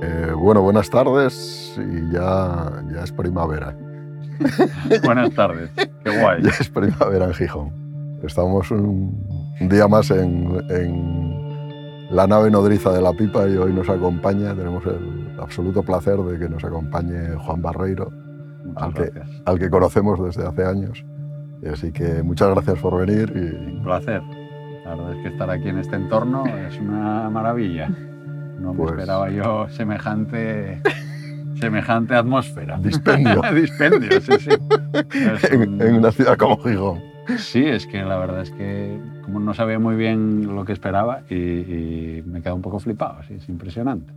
Eh, bueno, buenas tardes y ya, ya es primavera. buenas tardes, qué guay. Ya es primavera en Gijón. Estamos un, día más en, en, la nave nodriza de la pipa y hoy nos acompaña, tenemos el absoluto placer de que nos acompañe Juan Barreiro, al que, al que, conocemos desde hace años. Así que muchas gracias por venir. Y... Un placer. La verdad es que estar aquí en este entorno es una maravilla. No me pues esperaba yo semejante, semejante atmósfera. Dispendio. Dispendio, sí, sí. En, una ciudad como Gijón. Sí, es que la verdad es que como no sabía muy bien lo que esperaba y, me quedé un poco flipado, sí, es impresionante.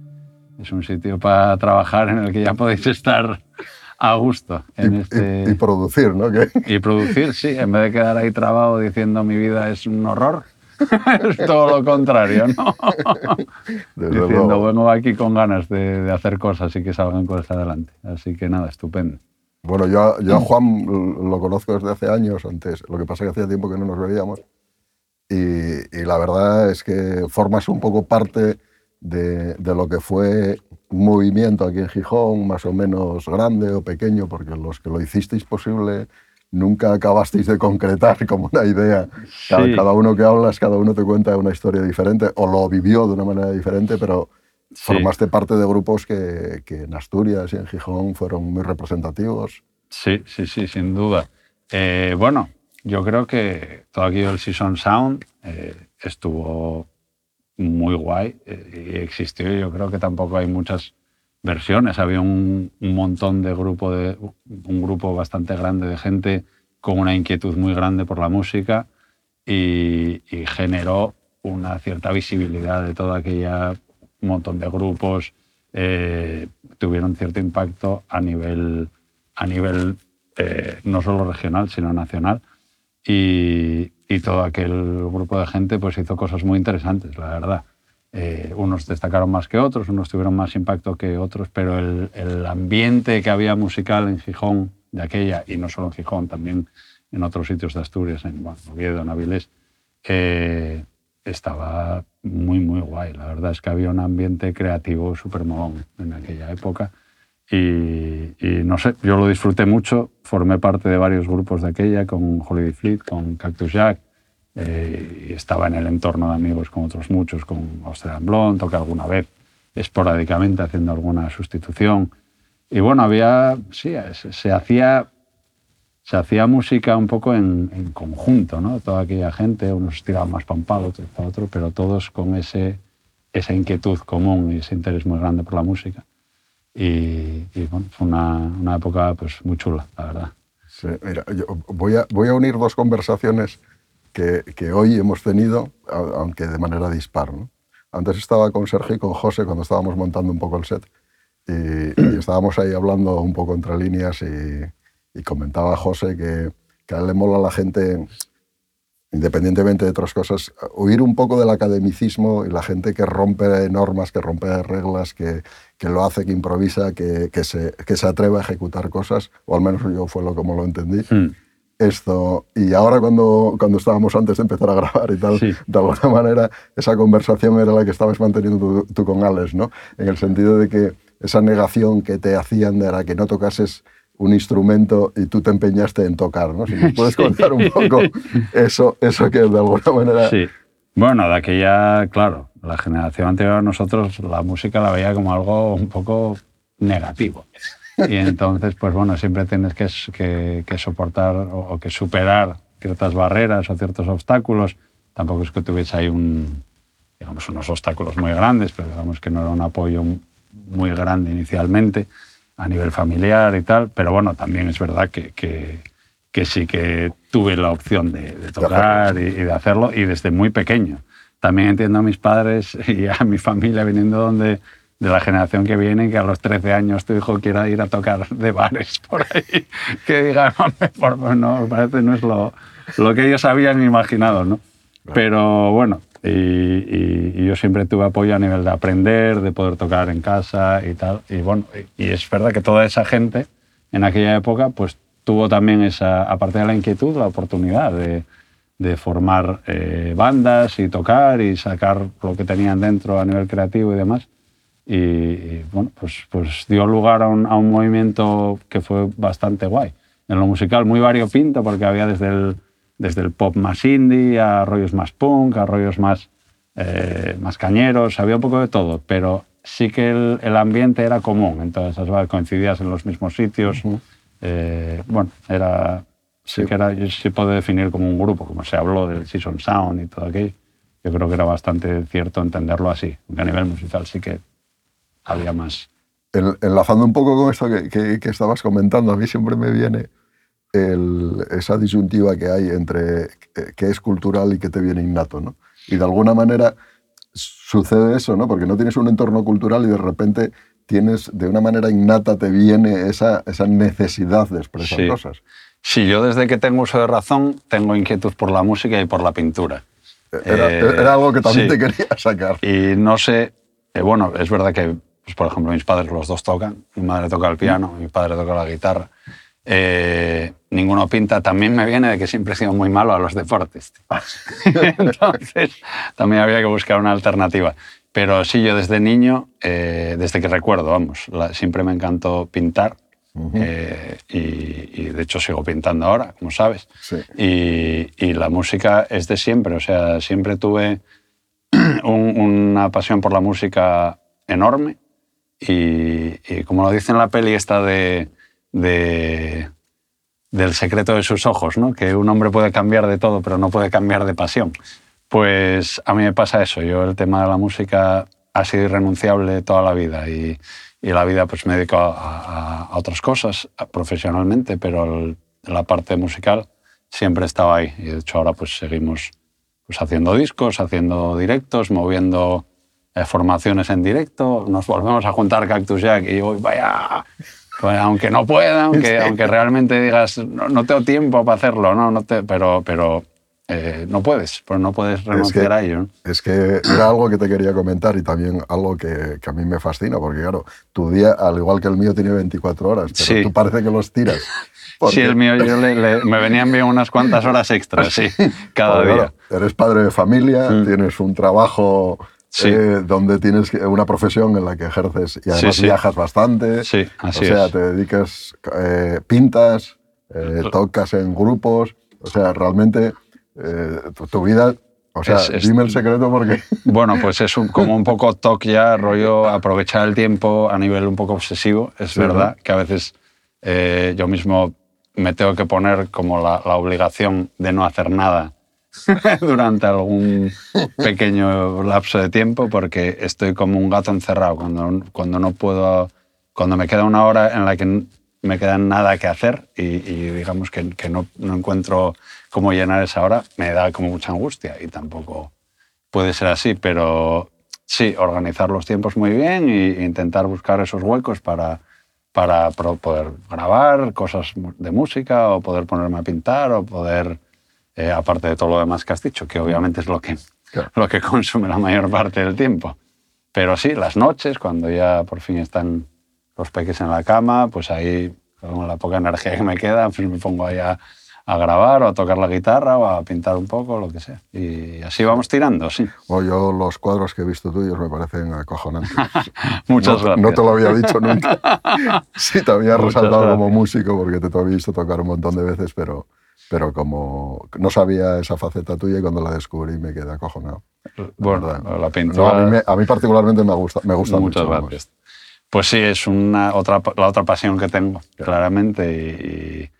Es un sitio para trabajar en el que ya podéis estar a gusto. En y, este... y, producir, ¿no? Y producir, sí, en vez de quedar ahí trabado diciendo mi vida es un horror, todo lo contrario, ¿no? Diciendo, vengo aquí con ganas de, de, hacer cosas y que salgan cosas adelante. Así que nada, estupendo. Bueno, yo, yo a Juan lo conozco desde hace años antes, lo que pasa es que hacía tiempo que no nos veíamos. Y, y la verdad es que formas un poco parte de, de, lo que fue un movimiento aquí en Gijón, más o menos grande o pequeño, porque los que lo hicisteis posible nunca acabasteis de concretar como una idea. Cada, sí. cada, uno que hablas, cada uno te cuenta una historia diferente o lo vivió de una manera diferente, pero sí. formaste parte de grupos que, que, en Asturias y en Gijón fueron muy representativos. Sí, sí, sí, sin duda. Eh, bueno, yo creo que todo aquello del Season Sound eh, estuvo muy guay eh, y existió. Yo creo que tampoco hay muchas versiones. Había un, un, montón de grupo, de, un grupo bastante grande de gente con una inquietud muy grande por la música y, y generó una cierta visibilidad de todo aquella un montón de grupos eh, tuvieron cierto impacto a nivel, a nivel eh, no solo regional, sino nacional. Y, y, todo aquel grupo de gente pues hizo cosas muy interesantes, la verdad. Eh, unos destacaron más que otros, unos tuvieron más impacto que otros, pero el, ambiente que había musical en Gijón de aquella, y no solo en Gijón, también en otros sitios de Asturias, en bueno, Oviedo, en Avilés, eh, estaba muy, muy guay. La verdad es que había un ambiente creativo súper molón en aquella época. Y, y, no sé, yo lo disfruté mucho. Formé parte de varios grupos de aquella, con Holiday Fleet, con Cactus Jack. Eh, y estaba en el entorno de amigos con otros muchos, con Australian Blonde, toqué alguna vez esporádicamente haciendo alguna sustitución. Y bueno, había, sí, se, se hacía se hacía música un poco en, en, conjunto, ¿no? Toda aquella gente, unos tiraban más para un palo, otros para otro, pero todos con ese, esa inquietud común y ese interés muy grande por la música. Y, y bueno, fue una, una, época pues, muy chula, la verdad. Sí, mira, yo voy, a, voy a unir dos conversaciones que, que hoy hemos tenido, aunque de manera dispar. ¿no? Antes estaba con Sergio y con José cuando estábamos montando un poco el set y, y estábamos ahí hablando un poco entre líneas y, y comentaba José que, que, a él le mola a la gente, independientemente de otras cosas, huir un poco del academicismo y la gente que rompe normas, que rompe reglas, que, que lo hace, que improvisa, que, que, se, que se atreve a ejecutar cosas, o al menos yo fue lo como lo entendí. Mm. Esto, y ahora cuando, cuando estábamos antes de empezar a grabar y tal, sí. de alguna manera esa conversación era la que estabas manteniendo tú, tú con Alex, ¿no? En el sentido de que esa negación que te hacían era que no tocases un instrumento y tú te empeñaste en tocar, ¿no? Si nos puedes sí. contar un poco eso, eso que de alguna manera... Sí. Bueno, de aquella, claro, la generación anterior a nosotros la música la veía como algo un poco negativo. Y entonces, pues bueno, siempre tienes que, que, que soportar o, o, que superar ciertas barreras o ciertos obstáculos. Tampoco es que tuviese ahí un, digamos, unos obstáculos muy grandes, pero digamos que no era un apoyo muy grande inicialmente a nivel familiar y tal, pero bueno, también es verdad que, que, que sí que tuve la opción de, de tocar y, y, de hacerlo y desde muy pequeño. También entiendo a mis padres y a mi familia viniendo donde, de la generación que viene, que a los 13 años tu hijo quiera ir a tocar de bares por ahí, que digan, por, no, parece no es lo, lo que ellos habían imaginado, ¿no? Pero bueno, y, y, y, yo siempre tuve apoyo a nivel de aprender, de poder tocar en casa y tal. Y bueno, y, es verdad que toda esa gente en aquella época pues tuvo también esa, aparte de la inquietud, la oportunidad de, de formar eh, bandas y tocar y sacar lo que tenían dentro a nivel creativo y demás. Y, y, bueno, pues, pues dio lugar a un, a un movimiento que fue bastante guay. En lo musical muy variopinto porque había desde el, desde el pop más indie a rollos más punk, a rollos más, eh, más cañeros, había un poco de todo, pero sí que el, el ambiente era común, entonces coincidías en los mismos sitios. eh, bueno, era, sí, Sí. que era, yo sí puedo definir como un grupo, como se habló del Season Sound y todo aquello. Yo creo que era bastante cierto entenderlo así, aunque a nivel musical sí que había más. En- enlazando un poco con esto que, que- que estabas comentando, a mí siempre me viene el- esa disyuntiva que hay entre qué es cultural y qué te viene innato, ¿no? Y de alguna manera sucede eso, ¿no? Porque no tienes un entorno cultural y de repente tienes, de una manera innata, te viene esa, esa necesidad de expresar Sí. cosas. Sí, yo desde que tengo uso de razón tengo inquietud por la música y por la pintura. Era, Eh, era algo que también sí. te quería sacar. Y no sé, eh, bueno, es verdad que, pues, por ejemplo, mis padres los dos tocan, mi madre toca el piano, mi padre toca la guitarra. Eh, ninguno pinta, también me viene de que siempre he sido muy malo a los deportes. Entonces, también había que buscar una alternativa. Pero sí, yo desde niño, eh, desde que recuerdo, vamos, la- siempre me encantó pintar. eh, y, y de hecho sigo pintando ahora, como sabes. Sí. Y, y la música es de siempre, o sea, siempre tuve un- una pasión por la música enorme y, y como lo dice en la peli esta de, de- del secreto de sus ojos, ¿no? que un hombre puede cambiar de todo pero no puede cambiar de pasión. Pues a mí me pasa eso, yo el tema de la música ha sido irrenunciable toda la vida y, y la vida pues me dedico a, a- a otras cosas a- profesionalmente, pero el- la parte musical siempre estaba ahí y de hecho ahora pues seguimos pues haciendo discos, haciendo directos, moviendo formaciones en directo, nos volvemos a juntar Cactus Jack y yo, vaya, aunque no pueda, aunque, aunque realmente digas, no, no tengo tiempo para hacerlo, no, no te, pero, pero eh, no puedes, pues no puedes renunciar que- a ello. Es que era algo que te quería comentar y también algo que, que a mí me fascina, porque claro, tu día, al igual que el mío, tiene 24 horas, pero Sí. tú parece que los tiras. Porque- Sí, el mío, yo le- le- me venían bien unas cuantas horas extras, sí, cada día. claro, eres padre de familia, Mm. tienes un trabajo Sí. eh, donde tienes una profesión en la que ejerces y además sí. viajas bastante. Sí, así o sea, es. te dedicas, eh, pintas, eh, tocas en grupos. O sea, realmente tu, tu vida. O sea, Es- es- dime el secreto porque. Bueno, pues es un- como un poco toque ya, rollo aprovechar el tiempo a nivel un poco obsesivo. Es verdad que a veces yo mismo me tengo que poner como la, la obligación de no hacer nada durante algún pequeño lapso de tiempo porque estoy como un gato encerrado. Cuando, cuando no puedo, cuando me queda una hora en la que me queda nada que hacer y, y digamos que, que no, no encuentro cómo llenar esa hora, me da como mucha angustia y tampoco puede ser así, pero sí, organizar los tiempos muy bien e intentar buscar esos huecos para, para poder grabar cosas de música o poder ponerme a pintar o poder, eh, aparte de todo lo demás que has dicho, que obviamente es lo que, Claro. lo que consume la mayor parte del tiempo. Pero sí, las noches, cuando ya por fin están los peques en la cama, pues ahí, con la poca energía que me queda, pues me pongo ahí a, a grabar o a tocar la guitarra o a pintar un poco, lo que sea. Y así vamos tirando, sí. Bueno, yo los cuadros que he visto tuyos me parecen acojonantes. Muchas no, gracias. No te lo había dicho nunca. Sí, te había Muchas resaltado como gracias. músico porque te, te había visto tocar un montón de veces, pero, pero como no sabía esa faceta tuya y cuando la descubrí me quedé acojonado. Bueno, verdad. la No, pintura... a, mí me- a mí particularmente me gusta, me gusta Muchas mucho. gracias. Pues sí, es una, otra, la otra pasión que tengo, claramente. Y, y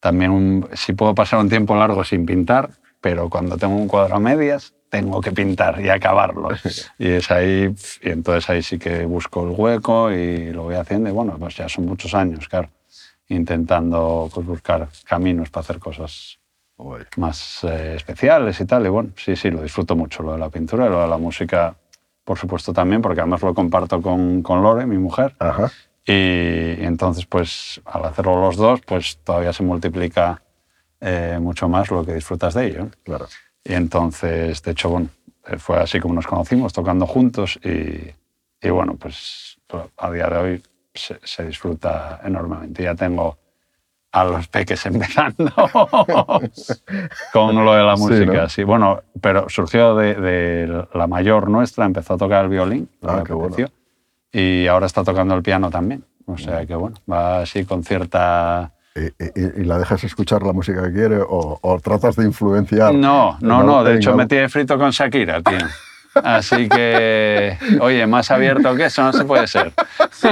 también un- sí puedo pasar un tiempo largo sin pintar, pero cuando tengo un cuadro a medias, tengo que pintar y acabarlo. y es ahí, y entonces ahí sí que busco el hueco y lo voy haciendo. Y bueno, pues ya son muchos años, claro, intentando pues, buscar caminos para hacer cosas Guay. más eh, especiales y tal. Y bueno, sí, sí, lo disfruto mucho, lo de la pintura y lo de la música, por supuesto también, porque además lo comparto con, con Lore, mi mujer. Ajá. Y, y entonces, pues al hacerlo los dos, pues todavía se multiplica eh, mucho más lo que disfrutas de ello. Claro. Y entonces, de hecho, bueno, eh, fue así como nos conocimos, tocando juntos y, y bueno, pues a día de hoy se, se disfruta enormemente. Ya tengo a los peques empezando con lo de la Sí, música. ¿no? Sí, bueno, pero surgió de, de la mayor nuestra, empezó a tocar el violín, Ah, qué bueno. y ahora está tocando el piano también. O sea que bueno, va así con cierta... ¿Y, la dejas escuchar la música que quiere o, o tratas de influenciar? No, no, no. De hecho, me tiene frito con Shakira, tío. Así que, oye, más abierto que eso no se puede ser. Sí,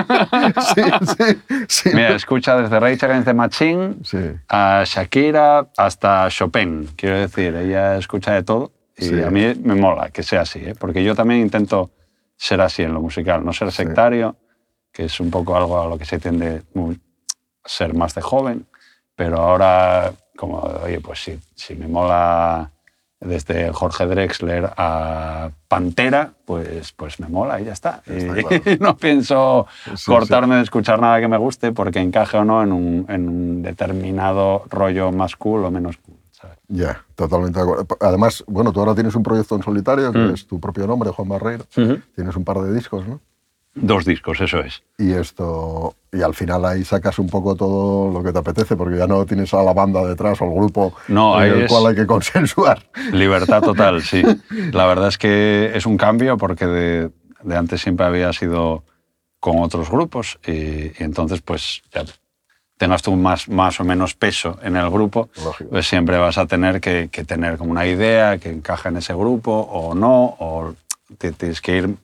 sí, sí. Mira, escucha desde Rage Against the Machine a Shakira hasta Chopin. Quiero decir, ella escucha de todo y a mí me mola que sea así, ¿eh? porque yo también intento ser así en lo musical, no ser sectario, que es un poco algo a lo que se tiende a ser más de joven, pero ahora, como, oye, pues sí, si me mola desde Jorge Drexler a Pantera, pues, pues me mola y ya está. y no pienso cortarme de escuchar nada que me guste porque encaje o no en un, en un determinado rollo más cool o menos cool. Ya, totalmente de acuerdo. Además, bueno, tú ahora tienes un proyecto en solitario, que mm. es tu propio nombre, Juan Barreiro. Tienes un par de discos, ¿no? Dos discos, eso es. Y esto y al final ahí sacas un poco todo lo que te apetece, porque ya no tienes a la banda detrás o al grupo no, en el cual hay que consensuar. Libertad total, sí. La verdad es que es un cambio porque de, de antes siempre había sido con otros grupos y, entonces pues ya tengas tú más, más o menos peso en el grupo, pues siempre vas a tener que, que, tener como una idea que encaja en ese grupo o no, o tienes que ir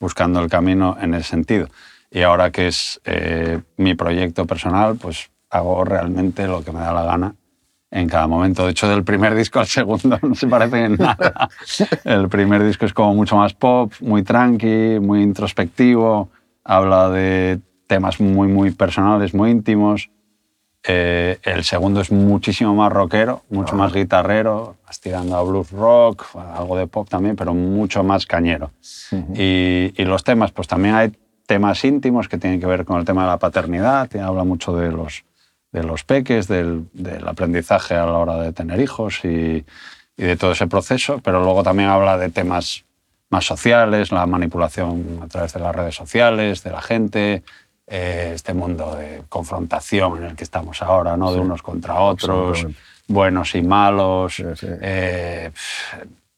buscando el camino en ese sentido. Y ahora que es eh, mi proyecto personal, pues hago realmente lo que me da la gana en cada momento. De hecho, del primer disco al segundo no se parece en nada. El primer disco es como mucho más pop, muy tranqui, muy introspectivo, habla de temas muy, muy personales, muy íntimos. Eh, el segundo es muchísimo más rockero, mucho más guitarrero, más tirando a blues rock, algo de pop también, pero mucho más cañero. y, y, los temas, pues también hay temas íntimos que tienen que ver con el tema de la paternidad, habla mucho de los, de los peques, del, del aprendizaje a la hora de tener hijos y, y, de todo ese proceso, pero luego también habla de temas más sociales, la manipulación a través de las redes sociales, de la gente, eh, este mundo de confrontación en el que estamos ahora, ¿no? de unos contra otros, buenos y malos. Eh,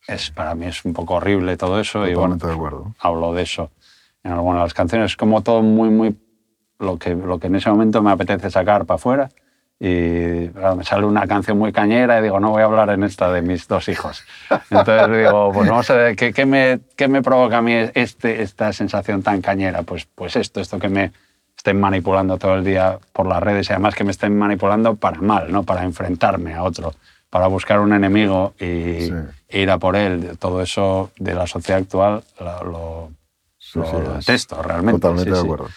es, para mí es un poco horrible todo eso. y bueno, de acuerdo. hablo de eso en algunas de las canciones. Es como todo muy, muy lo que, lo que en ese momento me apetece sacar para afuera. Y me sale una canción muy cañera y digo, no voy a hablar en esta de mis dos hijos. Entonces digo, pues vamos a ver, ¿qué, qué me, qué me provoca a mí este, esta sensación tan cañera? Pues, pues esto, esto que me, estén manipulando todo el día por las redes y además que me estén manipulando para mal, ¿no? para enfrentarme a otro, para buscar un enemigo y ir a por él. Todo eso de la sociedad actual lo, lo, detesto realmente. Totalmente de acuerdo.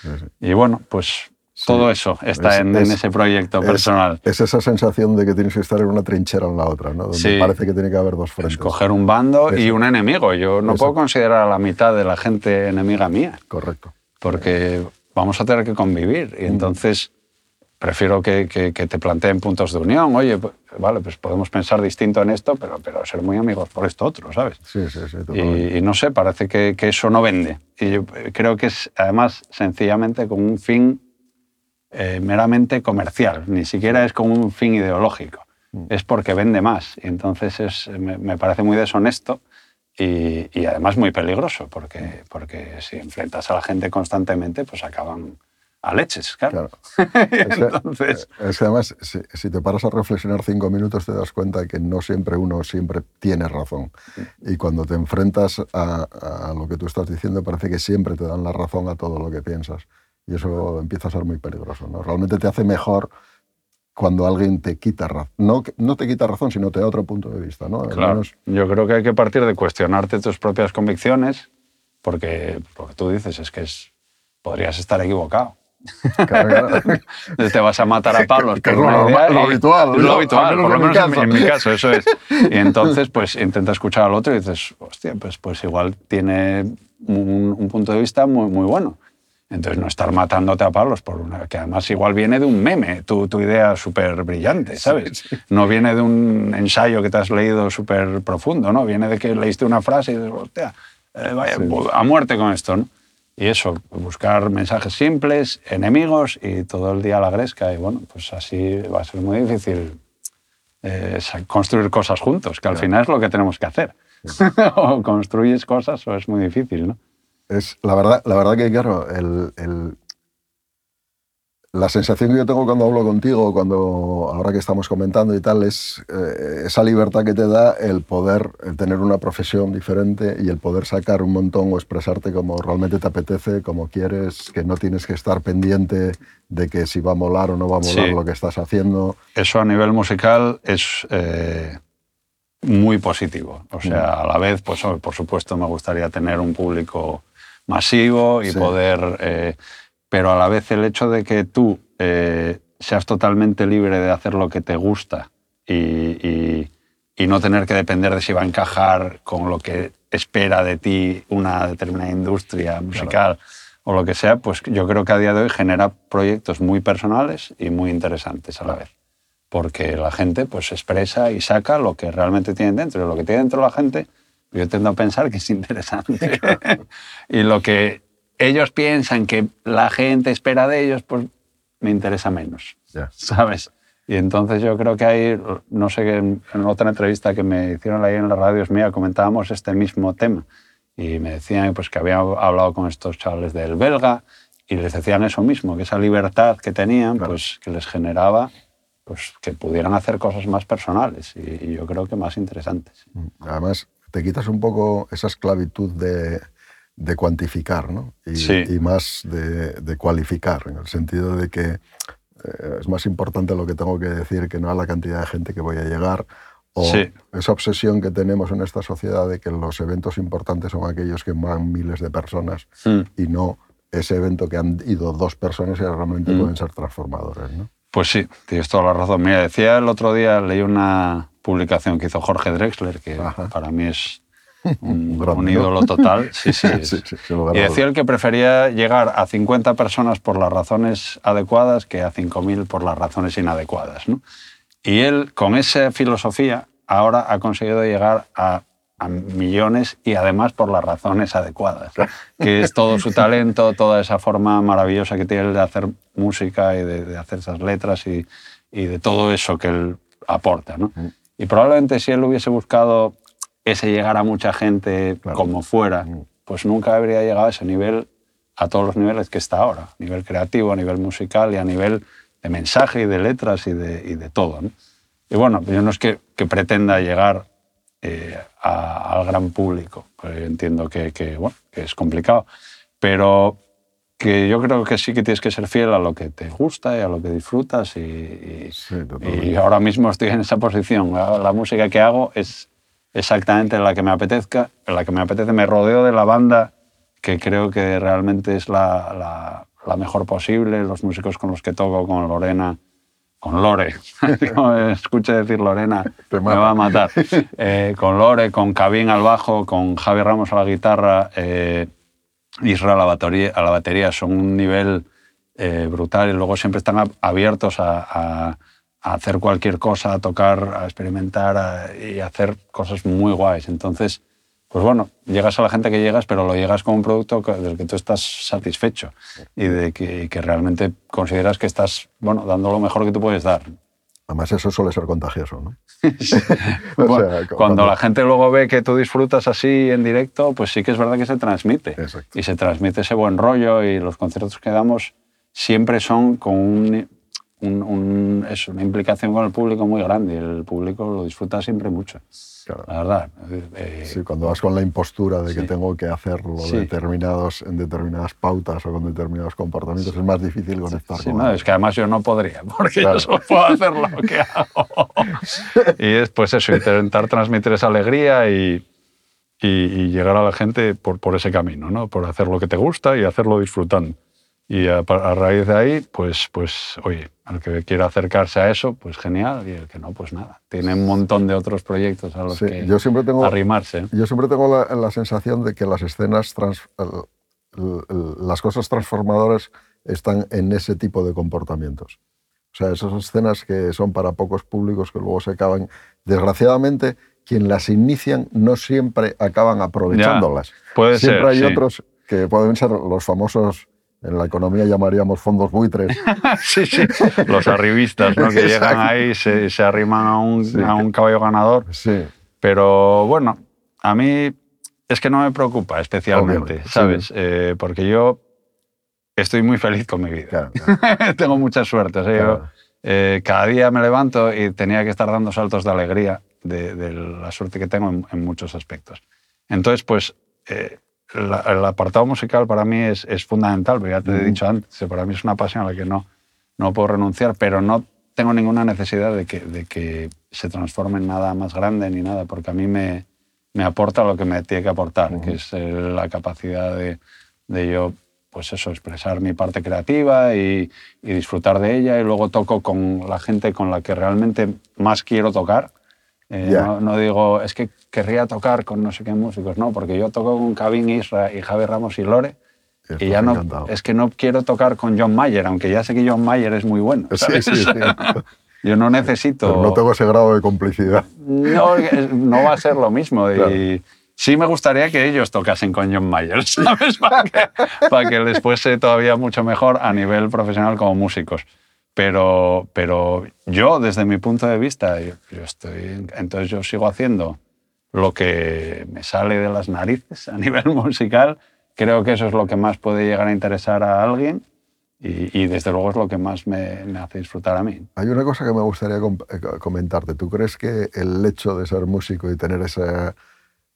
Y bueno, pues todo eso está en, ese proyecto personal. Es esa sensación de que tienes que estar en una trinchera en la otra, ¿no? donde parece que tiene que haber dos frentes. Escoger un bando y un enemigo. Yo no puedo considerar a la mitad de la gente enemiga mía. Correcto. Porque vamos a tener que convivir. Y entonces prefiero que, que, te planteen puntos de unión. Oye, pues, vale, pues podemos pensar distinto en esto, pero, pero ser muy amigos por esto otro, ¿sabes? Sí, sí, sí. Y, y, no sé, parece que, que, eso no vende. Y yo creo que es además sencillamente con un fin eh, meramente comercial, ni siquiera es con un fin ideológico. Mm. Es porque vende más. Y entonces es, me, me parece muy deshonesto y, además muy peligroso, porque, porque si enfrentas a la gente constantemente, pues acaban a leches, claro. Entonces... Es que además, si, te paras a reflexionar cinco minutos, te das cuenta que no siempre uno siempre tiene razón. Y cuando te enfrentas a, a, lo que tú estás diciendo, parece que siempre te dan la razón a todo lo que piensas. Y eso empieza a ser muy peligroso. ¿no? Realmente te hace mejor cuando alguien te quita razón. No, no te quita razón, sino te da otro punto de vista. ¿no? Claro. Yo creo que hay que partir de cuestionarte tus propias convicciones, porque lo que tú dices es que es, podrías estar equivocado. Claro, te vas a matar a palos por lo, idea lo, habitual. lo habitual, por lo menos en mi, caso, eso es. Y entonces, pues intenta escuchar al otro y dices, hostia, pues, pues igual tiene un, un punto de vista muy, muy bueno. Entonces, no estar matándote a palos por una. que además igual viene de un meme, tu, tu idea súper brillante, ¿sabes? No viene de un ensayo que te has leído súper profundo, ¿no? Viene de que leíste una frase y dices, hostia, eh, vaya, a muerte con esto, ¿no? Y eso, buscar mensajes simples, enemigos y todo el día la gresca. Y bueno, pues así va a ser muy difícil eh, construir cosas juntos, que al final es lo que tenemos que hacer. o construyes cosas o es muy difícil, ¿no? Es, la, verdad, la verdad que, claro, el, el, la sensación que yo tengo cuando hablo contigo, cuando ahora que estamos comentando y tal, es eh, esa libertad que te da el poder tener una profesión diferente y el poder sacar un montón o expresarte como realmente te apetece, como quieres, que no tienes que estar pendiente de que si va a molar o no va a molar lo que estás haciendo. Eso a nivel musical es eh, muy positivo. O sea, mm. a la vez, pues por supuesto me gustaría tener un público masivo y poder... Eh, pero a la vez el hecho de que tú eh, seas totalmente libre de hacer lo que te gusta y, no tener que depender de si va a encajar con lo que espera de ti una determinada industria musical o lo que sea, pues yo creo que a día de hoy genera proyectos muy personales y muy interesantes a la vez. Porque la gente pues expresa y saca lo que realmente tiene dentro. Y lo que tiene dentro la gente, yo tendo a pensar que es interesante. y lo que ellos piensan que la gente espera de ellos, pues me interesa menos, ¿sabes? Y entonces yo creo que hay, no sé, en, otra entrevista que me hicieron ahí en la radio mía comentábamos este mismo tema y me decían pues, que había hablado con estos chavales del belga y les decían eso mismo, que esa libertad que tenían, pues que les generaba pues, que pudieran hacer cosas más personales y, y yo creo que más interesantes. Además, te quitas un poco esa esclavitud de, de cuantificar ¿no? y, más de, cualificar, en el sentido de que eh, es más importante lo que tengo que decir que no a la cantidad de gente que voy a llegar o esa obsesión que tenemos en esta sociedad de que los eventos importantes son aquellos que van miles de personas hmm. y no ese evento que han ido dos personas y realmente hmm. pueden ser transformadores. ¿no? Pues sí, tienes toda la razón. Mira, decía el otro día, leí una publicación que hizo Jorge Drexler, que para mí es un, ídolo total. Sí, sí, y decía el que prefería llegar a 50 personas por las razones adecuadas que a 5.000 por las razones inadecuadas. Y él, con esa filosofía, ahora ha conseguido llegar a, millones y además por las razones adecuadas, que es todo su talento, toda esa forma maravillosa que tiene de hacer música y de, hacer esas letras y, y, de todo eso que él aporta. ¿no? Mm. Y probablemente si él hubiese buscado ese llegar a mucha gente como fuera, pues nunca habría llegado a ese nivel, a todos los niveles que está ahora, a nivel creativo, a nivel musical y a nivel de mensaje y de letras y de, y de todo. Y bueno, yo no es que, que pretenda llegar eh, al gran público, entiendo que, que, bueno, que es complicado, pero que yo creo que sí que tienes que ser fiel a lo que te gusta y a lo que disfrutas y, y ahora mismo estoy en esa posición. La música que hago es exactamente la que me apetezca, la que me apetece. Me rodeo de la banda que creo que realmente es la, la, mejor posible, los músicos con los que toco, con Lorena, con Lore, escuche decir Lorena, me va a matar, eh, con Lore, con Cabín al bajo, con Javi Ramos a la guitarra, eh, Isra a la, batería, a la batería, son un nivel eh, brutal. Y luego siempre están abiertos a a hacer cualquier cosa, a tocar, a experimentar y hacer cosas muy guays. Entonces, pues bueno, llegas a la gente que llegas, pero lo llegas con un producto del que tú estás satisfecho y de que, que realmente consideras que estás bueno, dando lo mejor que tú puedes dar. Además, eso suele ser contagioso, ¿no? cuando, la gente luego ve que tú disfrutas así en directo, pues sí que es verdad que se transmite. Y se transmite ese buen rollo y los conciertos que damos siempre son con un, es una implicación con el público muy grande y el público lo disfruta siempre mucho. La verdad. Eh, sí, cuando vas con la impostura de que tengo que hacerlo determinados, en determinadas pautas o con determinados comportamientos, es más difícil conectar sí, no, es que además yo no podría, porque yo solo puedo hacer lo que hago. y es pues eso, intentar transmitir esa alegría y, y, llegar a la gente por, por ese camino, ¿no? por hacer lo que te gusta y hacerlo disfrutando. Y a, raíz de ahí, pues, pues, oye, al que quiera acercarse a eso, pues genial, y el que no, pues nada. Tiene un montón de otros proyectos a los que yo siempre tengo, arrimarse. Yo siempre tengo la, sensación de que las escenas, las cosas transformadoras están en ese tipo de comportamientos. O sea, esas escenas que son para pocos públicos que luego se acaban. Desgraciadamente, quien las inician no siempre acaban aprovechándolas. puede siempre hay otros que pueden ser los famosos en la economía llamaríamos fondos buitres. sí, sí, los arribistas, ¿no? que llegan ahí, se, se arriman a un, a un, caballo ganador. Sí. Pero bueno, a mí es que no me preocupa especialmente, Obviamente, sí. ¿sabes? Eh, porque yo estoy muy feliz con mi vida. Claro, Tengo mucha suerte. o sea, yo, Claro. eh, cada día me levanto y tenía que estar dando saltos de alegría de, de la suerte que tengo en, en muchos aspectos. Entonces, pues, eh, la- el apartado musical para mí es, es fundamental, porque ya te he Ujú. dicho antes, para mí es una pasión a la que no, no puedo renunciar, pero no tengo ninguna necesidad de que, de que se transforme en nada más grande ni nada, porque a mí me, me aporta lo que me tiene que aportar, que es eh, la capacidad de, de yo, pues eso, expresar mi parte creativa y, y disfrutar de ella, y luego toco con la gente con la que realmente más quiero tocar. Eh, no, no digo, es que querría tocar con no sé qué músicos, no, porque yo toco con Cabin Isra y Javi Ramos y Lore, y ya no, encantado. es que no quiero tocar con John Mayer, aunque ya sé que John Mayer es muy bueno. Sí, ¿sabes? sí, sí. Yo no necesito... Pero no tengo ese grado de complicidad. No, no va a ser lo mismo. Claro. Y sí me gustaría que ellos tocasen con John Mayer, ¿sabes? Para que, para que les fuese todavía mucho mejor a nivel profesional como músicos. Pero, pero yo, desde mi punto de vista, yo, estoy, entonces yo sigo haciendo lo que me sale de las narices a nivel musical. Creo que eso es lo que más puede llegar a interesar a alguien y, y desde luego es lo que más me, me hace disfrutar a mí. Hay una cosa que me gustaría eh, co- comentarte. ¿Tú crees que el hecho de ser músico y tener esa,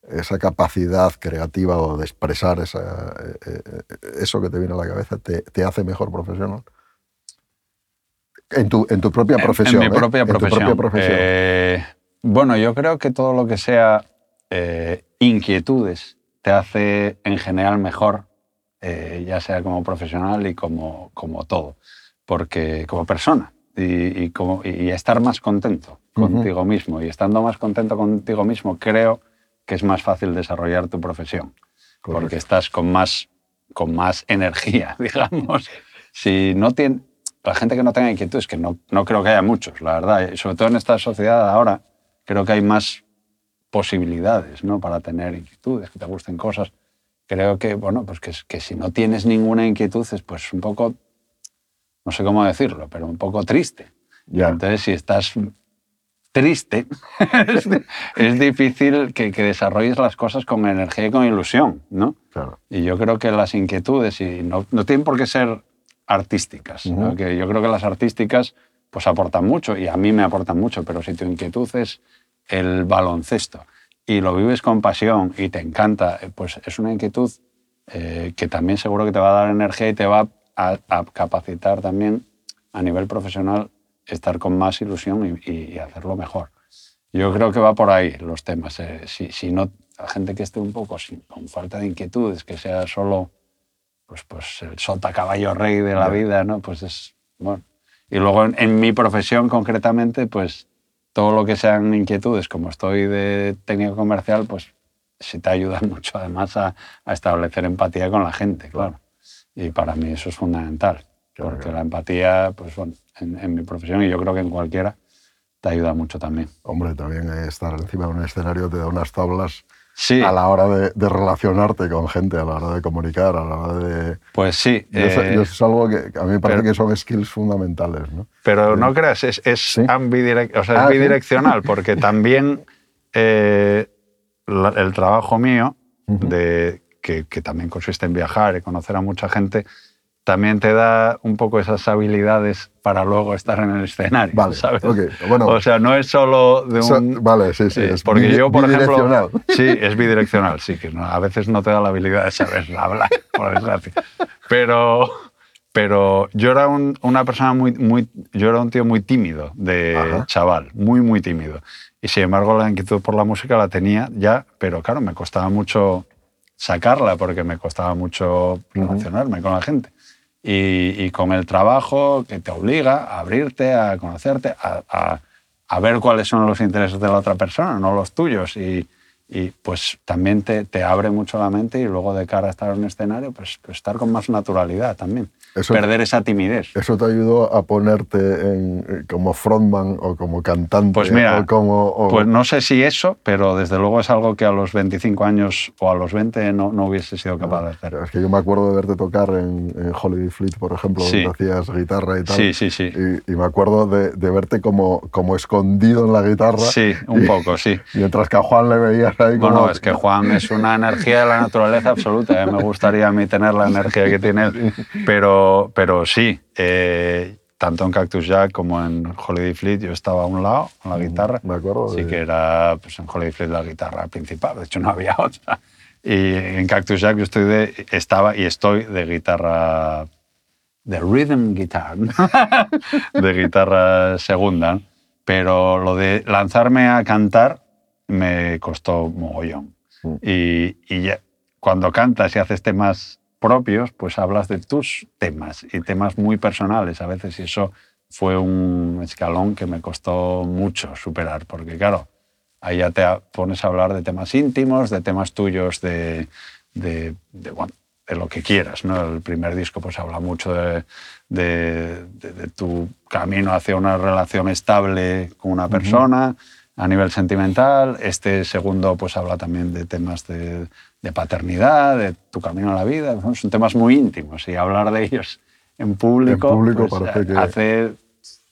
esa capacidad creativa o de expresar esa, eh, eh, eso que te viene a la cabeza te, te hace mejor profesional? En tu, en tu propia profesión. En, mi ¿eh? propia En tu profesión. propia profesión. Eh, bueno, yo creo que todo lo que sea eh, inquietudes te hace en general mejor, ya sea como profesional y como, como todo, porque como persona y, y como, y estar más contento contigo mismo. Y estando más contento contigo mismo, creo que es más fácil desarrollar tu profesión, porque estás con más, con más energía, digamos. Si no tiene, la gente que no tenga inquietudes, que no, no creo que haya muchos, la verdad, y sobre todo en esta sociedad ahora, creo que hay más posibilidades ¿no? para tener inquietudes, que te gusten cosas. Creo que, bueno, pues que, que si no tienes ninguna inquietud es pues un poco, no sé cómo decirlo, pero un poco triste. Ya. Entonces, si estás triste, es, es difícil que, que desarrolles las cosas con energía y con ilusión, ¿no? Claro. Y yo creo que las inquietudes, y no, no tienen por qué ser artísticas, ¿no? Ujú. que yo creo que las artísticas pues aportan mucho y a mí me aportan mucho, pero si tu inquietud es el baloncesto y lo vives con pasión y te encanta, eh, pues es una inquietud eh, que también seguro que te va a dar energía y te va a, a capacitar también a nivel profesional estar con más ilusión y, y- y hacerlo mejor. Yo creo que va por ahí los temas. eh, si, si no, la gente que esté un poco sin- con falta de inquietudes, que sea solo pues, pues el sota caballo rey de la vida, ¿no? Pues es, bueno. Y luego en, en mi profesión concretamente, pues todo lo que sean inquietudes, como estoy de técnico comercial, pues sí te ayuda mucho además a, a establecer empatía con la gente, claro. Y para mí eso es fundamental, Claro, porque claro. la empatía, pues bueno, en, en mi profesión y yo creo que en cualquiera, te ayuda mucho también. Hombre, también eh, estar encima de un escenario te da unas tablas Sí, a la hora de, de relacionarte con gente, a la hora de comunicar, a la hora de... pues sí. Y eso, eh, es algo que a mí me parece pero- que son skills fundamentales, ¿no? Pero no creas, es, es, Sí. ambidirec- o sea, es Ah, bidireccional, porque también eh, la- el trabajo mío, de, que, que también consiste en viajar y conocer a mucha gente, también te da un poco esas habilidades para luego estar en el escenario. Vale, ¿sabes? ok, bueno. O sea, no es solo de So- un. vale, sí, sí, eh, es porque yo, por ejemplo. bidireccional. Sí, es bidireccional, sí, que no- a veces no te da la habilidad de saber hablar, por desgracia. Pero, pero yo era un- una persona muy, muy. Yo era un tío muy tímido de Ajá. chaval, muy, muy tímido. Y sin embargo, la inquietud por la música la tenía ya, pero claro, me costaba mucho sacarla porque me costaba mucho relacionarme con la gente. Y, con el trabajo que te obliga a abrirte, a conocerte, a, a- a ver cuáles son los intereses de la otra persona, no los tuyos. Y, y, pues también te, te abre mucho la mente y luego de cara a estar en un escenario, pues, pues estar con más naturalidad también. Eso- Perder esa timidez. ¿Eso te ayudó a ponerte en- eh, como frontman o como cantante? Pues mira, o como, o- Pues no sé si eso, pero desde luego es algo que a los 25 años o a los 20 no, no hubiese sido capaz de hacer. Es que yo me acuerdo de verte tocar en, en Holiday Fleet, por ejemplo, Sí. donde hacías guitarra y tal. Sí, sí, sí. Y, y me acuerdo de, de verte como, como escondido en la guitarra. Sí, un y- poco, sí. Mientras que a Juan le veías ahí como... Bueno, es que Juan es una energía de la naturaleza absoluta. ¿eh? Me gustaría a mí tener la energía que tiene él. Pero, pero sí, eh, tanto en Cactus Jack como en Holiday Fleet yo estaba a un lado con la guitarra. Me acuerdo. Sí de- que era pues, en Holiday Fleet la guitarra principal, de hecho no había otra. Y en Cactus Jack yo estoy de, estaba y estoy de guitarra, de rhythm guitar, de guitarra segunda. Pero lo de lanzarme a cantar me costó mogollón. Mm. Y, y ya- cuando cantas y haces temas propios, pues hablas de tus temas y temas muy personales a veces. Y eso fue un escalón que me costó mucho superar, porque claro, ahí ya te pones a hablar de temas íntimos, de temas tuyos, de, de, de, bueno, de lo que quieras. ¿no? El primer disco pues habla mucho de, de- de- de tu camino hacia una relación estable con una persona a nivel sentimental. Este segundo pues habla también de temas de, de paternidad, de tu camino a la vida. Son temas muy íntimos y hablar de ellos en público, En público pues, que- hace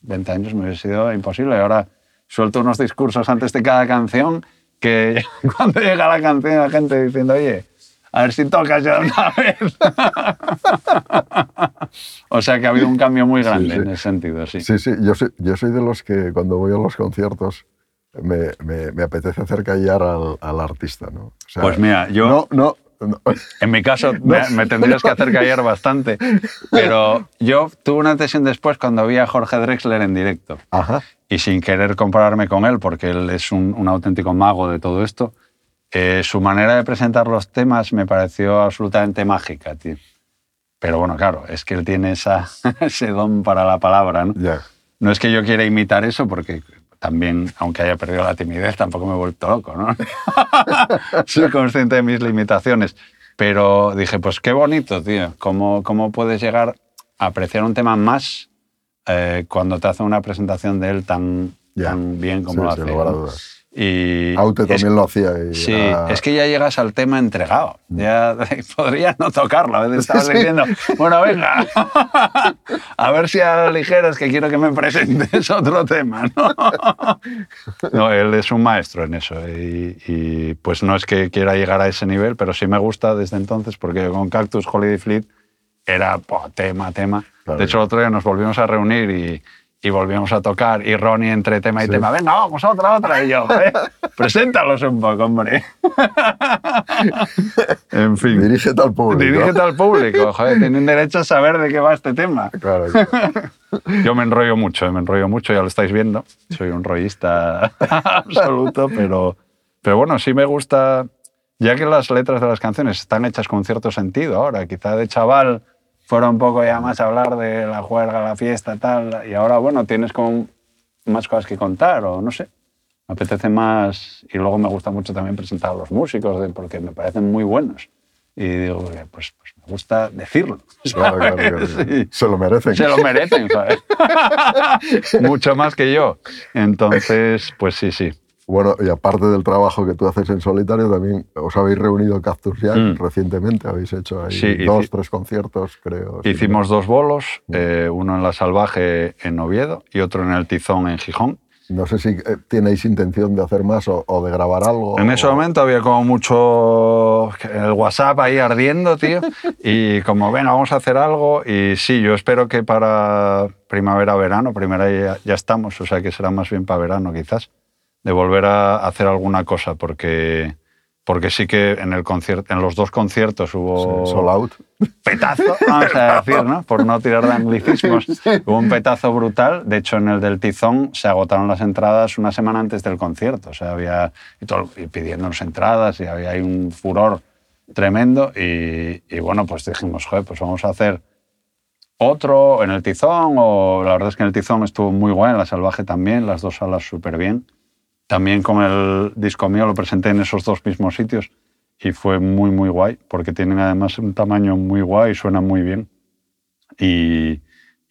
20 años me hubiese sido imposible. Y ahora suelto unos discursos antes de cada canción que cuando llega la canción la gente diciendo, oye, a ver si tocas ya una vez. o sea que ha habido un cambio muy grande sí. en ese sentido, sí. Sí, sí, yo soy, yo soy de los que cuando voy a los conciertos me, me, me apetece hacer callar al, al artista, ¿no? O sea, Pues mira, yo- No, no, no. En mi caso, me, me tendrías que hacer callar bastante. Pero yo tuve una sesión después cuando vi a Jorge Drexler en directo. Ajá. y sin querer compararme con él, porque él es un, un auténtico mago de todo esto, eh, su manera de presentar los temas me pareció absolutamente mágica, tío. Pero bueno, claro, es que él tiene esa, ese don para la palabra, ¿no? Ya. No es que yo quiera imitar eso, porque también, aunque haya perdido la timidez, tampoco me he vuelto loco, ¿no? Soy consciente de mis limitaciones. Pero dije, pues qué bonito, tío. ¿Cómo, cómo puedes llegar a apreciar un tema más eh, cuando te hace una presentación de él tan, Ya. tan bien como Sí, lo hace? Y Aute es- también lo hacía. Y Sí, era- es que ya llegas al tema entregado. Ya podría no tocarlo. A veces estabas Sí. diciendo, bueno, venga, a ver si aligeras que quiero que me presentes otro tema. ¿no? No, él es un maestro en eso. Y, y, pues no es que quiera llegar a ese nivel, pero sí me gusta desde entonces, porque con Cactus Holiday Fleet era po, tema, tema. Claro. De hecho, el otro día nos volvimos a reunir y, y volvimos a tocar. Y Ronnie, entre tema y Sí. tema, venga, vamos, otra, otra. Y yo, "Joder, preséntalos un poco, hombre. en fin. Dirígete al público. Dirígete al público, joder, tienen derecho a saber de qué va este tema. Claro, claro. Yo me enrollo mucho, me enrollo mucho, ya lo estáis viendo. Soy un rollista absoluto, pero, pero bueno, sí me gusta, ya que las letras de las canciones están hechas con cierto sentido ahora, quizá de chaval fuera un poco ya más hablar de la juerga, la fiesta, tal, y ahora, bueno, tienes como más cosas que contar, o no sé. Me apetece más, y luego me gusta mucho también presentar a los músicos, porque me parecen muy buenos. Y digo, pues, pues me gusta decirlo. Claro, claro, claro. Sí. Se lo merecen. Se lo merecen, ¿sabes? Mucho más que yo. Entonces, pues sí, sí. Bueno, y aparte del trabajo que tú haces en solitario, también os habéis reunido Cactus Jack Mm. recientemente. Habéis hecho ahí Sí, dos, tres conciertos, creo. sí. Hicimos dos bolos, eh, uno en La Salvaje en Oviedo y otro en el Tizón en Gijón. No sé si eh, tenéis intención de hacer más o, o de grabar algo. En ese o- momento había como mucho el WhatsApp ahí ardiendo, tío, y como, venga, vamos a hacer algo. Y sí, yo espero que para primavera, verano, primera ya, ya estamos, o sea que será más bien para verano quizás, de volver a hacer alguna cosa, porque, porque sí que en, el concierto, en los dos conciertos hubo Sí, Sold out. petazo, vamos a decir, ¿no? por no tirar de anglicismos. Hubo un petazo brutal. De hecho, en el del Tizón se agotaron las entradas una semana antes del concierto. O sea, había y todo- y pidiéndonos entradas y había ahí un furor tremendo. Y, y bueno, pues dijimos, joder, pues vamos a hacer otro en el Tizón. O la verdad es que en el Tizón estuvo muy guay, en la Salvaje también, las dos salas súper bien. También con el disco mío lo presenté en esos dos mismos sitios y fue muy, muy guay, porque tienen además un tamaño muy guay y suenan muy bien. Y,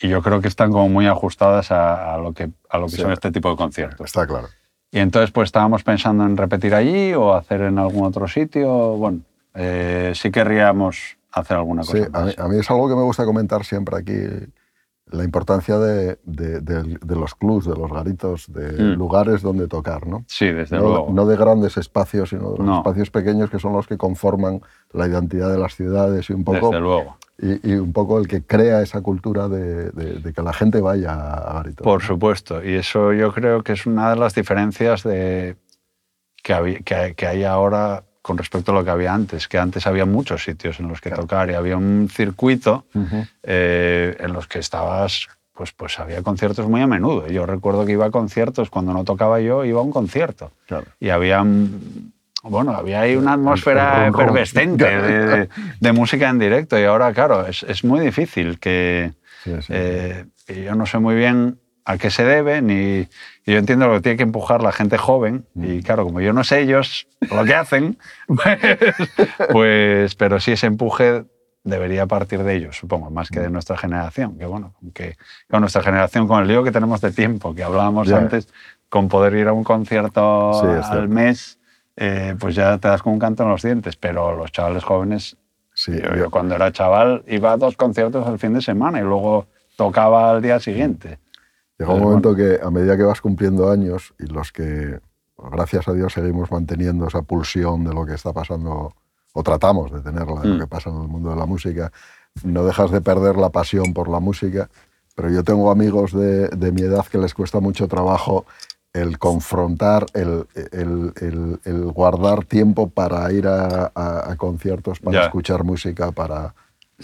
y yo creo que están como muy ajustadas a, a lo que, a lo que Sí. son este tipo de conciertos. Está claro. Y entonces pues estábamos pensando en repetir allí o hacer en algún otro sitio. Bueno, eh, sí querríamos hacer alguna cosa Sí, a mí, más. a mí es algo que me gusta comentar siempre aquí la importancia de, de- de- de los clubs, de los garitos, de Mm. lugares donde tocar, ¿no? Sí, desde No, luego. no de grandes espacios, sino de los No. espacios pequeños que son los que conforman la identidad de las ciudades y un poco, desde luego. y, y un poco el que crea esa cultura de, que la gente vaya a garitos. Por ¿no? supuesto. Y eso yo creo que es una de las diferencias de, que, había- que, hay- que hay ahora con respecto a lo que había antes. Que antes había muchos sitios en los que tocar y había un circuito eh, en los que estabas, pues, pues había conciertos muy a menudo. Yo recuerdo que iba a conciertos, cuando no tocaba yo, iba a un concierto. Claro. Y había, mm, bueno, había ahí una atmósfera efervescente de, de- de música en directo. Y ahora, claro, es, es muy difícil que... Sí, sí. eh, yo no sé muy bien a qué se debe, ni y yo entiendo lo que tiene que empujar la gente joven, Mm. y claro, como yo no sé ellos lo que hacen, pues, pues, pero sí ese empuje debería partir de ellos, supongo, más Mm. que de nuestra generación, que bueno, que con nuestra generación, con el lío que tenemos de tiempo, que hablábamos antes, con poder ir a un concierto Sí, al cierto. mes, eh, pues ya te das con un canto en los dientes, pero los chavales jóvenes Sí, yo, yo- cuando era chaval iba a dos conciertos el fin de semana y luego tocaba al día siguiente. Llega un momento que a medida que vas cumpliendo años y los que, gracias a Dios, seguimos manteniendo esa pulsión de lo que está pasando, o tratamos de tenerla, de Mm. lo que pasa en el mundo de la música, no dejas de perder la pasión por la música, pero yo tengo amigos de, de mi edad que les cuesta mucho trabajo el confrontar, el, el- el- el guardar tiempo para ir a, a- a conciertos, para Ya. escuchar música, para...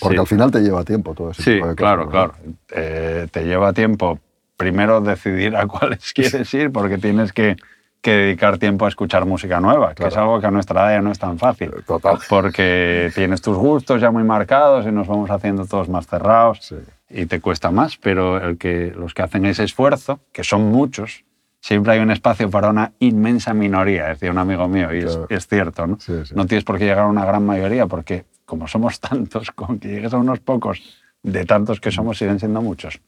Porque Sí. al final te lleva tiempo todo ese Sí, tipo de cosas. claro, ¿no? claro. Eh, te lleva tiempo primero decidir a cuáles quieres ir porque tienes que, que dedicar tiempo a escuchar música nueva, que es algo que a nuestra edad ya no es tan fácil. Total. Porque tienes tus gustos ya muy marcados y nos vamos haciendo todos más cerrados Sí. y te cuesta más, pero el que, los que hacen ese esfuerzo, que son muchos, siempre hay un espacio para una inmensa minoría, decía un amigo mío, y es, cierto, ¿no? Sí, sí. No tienes por qué llegar a una gran mayoría, porque como somos tantos, con que llegues a unos pocos, de tantos que somos, siguen siendo muchos.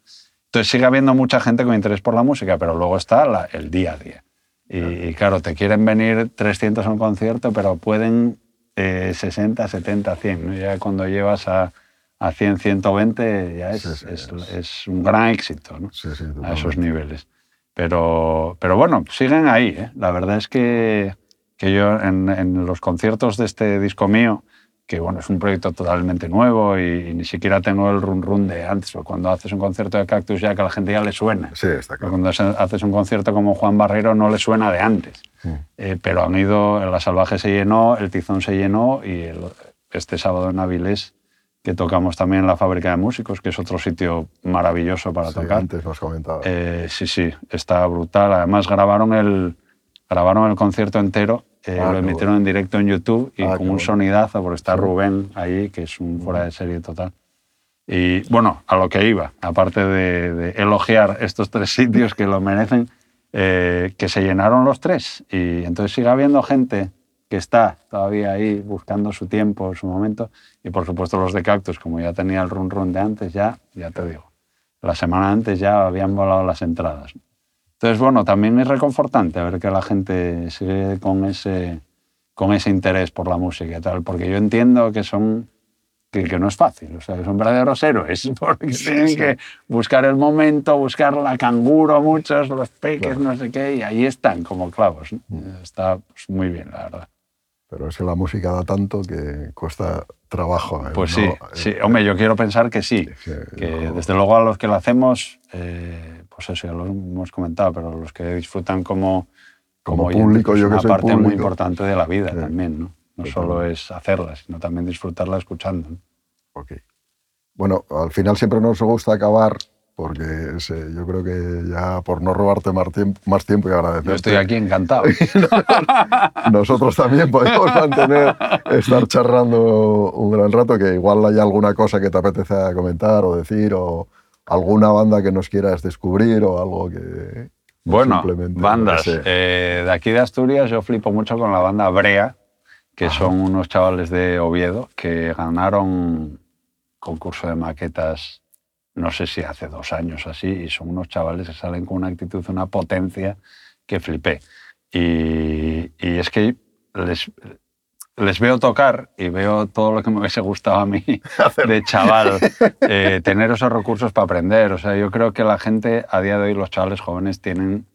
Entonces sigue habiendo mucha gente con interés por la música, pero luego está la- el día a día. Y, y claro, te quieren venir 300 a un concierto, pero pueden eh, 60, 70, 100. ¿no? Ya cuando llevas a, a 100, 120, ya es, Sí, sí, es, es- es un gran éxito ¿no? Sí, a esos niveles. Pero, pero bueno, siguen ahí. ¿eh? La verdad es que, que yo en, en los conciertos de este disco mío, que bueno, es un proyecto totalmente nuevo y, y ni siquiera tengo el run run de antes, porque cuando haces un concierto de Cactus ya que a la gente ya le suena. Sí, está claro. Cuando haces un concierto como Juan Barrero no le suena de antes. Eh, pero han ido, La Salvaje se llenó, El Tizón se llenó y el- este sábado en Avilés, que tocamos también en la Fábrica de Músicos, que es otro sitio maravilloso para Sí, tocar. antes nos comentaba. Eh, sí, sí, está brutal. Además grabaron el, grabaron el concierto entero, eh, Ah, lo emitieron en directo en YouTube y Ah, con un bueno. sonidazo, porque está Rubén ahí, que es un fuera de serie total. Y bueno, a lo que iba, aparte de, de elogiar estos tres sitios que lo merecen, eh, que se llenaron los tres. Y entonces sigue habiendo gente que está todavía ahí buscando su tiempo, su momento. Y por supuesto los de Cactus, como ya tenía el run run de antes, ya, ya te digo, la semana antes ya habían volado las entradas. Entonces, bueno, también es reconfortante ver que la gente sigue con ese, con ese interés por la música y tal, porque yo entiendo que son que, que no es fácil, o sea, que son verdaderos héroes, porque tienen que buscar el momento, buscar la canguro muchos, los peques, no sé qué, y ahí están como clavos. ¿no? Está pues, muy bien, la verdad. Pero es que la música da tanto que cuesta trabajo. ¿eh? Pues No, sí, eh, sí, hombre, yo quiero pensar que sí, sí, que no. desde luego a los que lo hacemos, eh, pues eso ya lo hemos comentado, pero los que disfrutan como, Como público, pues yo que una soy parte muy importante de la vida Sí. también, ¿no? No solo es hacerla, sino también disfrutarla escuchando. ¿no? Ok. Bueno, al final siempre nos gusta acabar porque es, eh, yo creo que ya por no robarte más tiempo, más tiempo y agradecerte. Yo estoy aquí encantado. Nosotros también podemos mantener, estar charlando un gran rato, que igual hay alguna cosa que te apetece comentar o decir, o alguna banda que nos quieras descubrir o algo que... Bueno, bandas. no. Eh, de aquí de Asturias yo flipo mucho con la banda Brea, que son unos chavales de Oviedo que ganaron concurso de maquetas, no sé si hace dos años así, y son unos chavales que salen con una actitud, una potencia que flipé. Y, y es que les, les veo tocar y veo todo lo que me hubiese gustado a mí de chaval, eh, tener esos recursos para aprender. O sea, yo creo que la gente, a día de hoy, los chavales jóvenes tienen,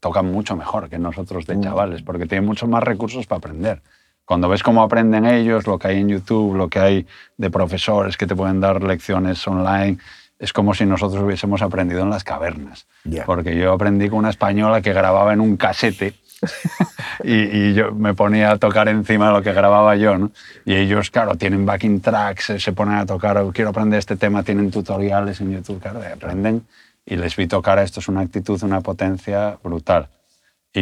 tocan mucho mejor que nosotros de chavales, porque tienen muchos más recursos para aprender. Cuando ves cómo aprenden ellos, lo que hay en YouTube, lo que hay de profesores que te pueden dar lecciones online, es como si nosotros hubiésemos aprendido en las cavernas. Porque yo aprendí con una española que grababa en un casete y, y yo me ponía a tocar encima de lo que grababa yo, ¿no? Y ellos, claro, tienen backing tracks, eh, se ponen a tocar, "Oh, quiero aprender este tema, tienen tutoriales en YouTube, claro, aprenden y les vi tocar esto, es una actitud, una potencia brutal. Y,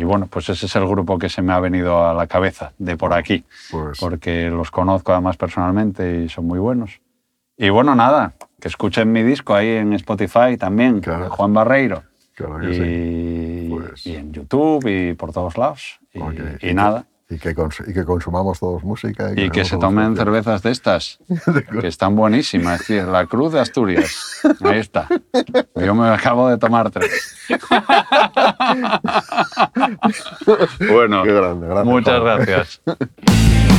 y bueno, pues ese es el grupo que se me ha venido a la cabeza de por aquí, Pues- porque los conozco además personalmente y son muy buenos. Y bueno, nada, que escuchen mi disco ahí en Spotify también, Claro. de Juan Barreiro. Claro que y, sí. Pues- y en YouTube y por todos lados. Y, nada. Y que, y que consumamos todos música. Y que se tomen cervezas de estas, que están buenísimas. tío. La Cruz de Asturias. Ahí está. Yo me acabo de tomar tres. bueno, Qué grande, grande, muchas gracias.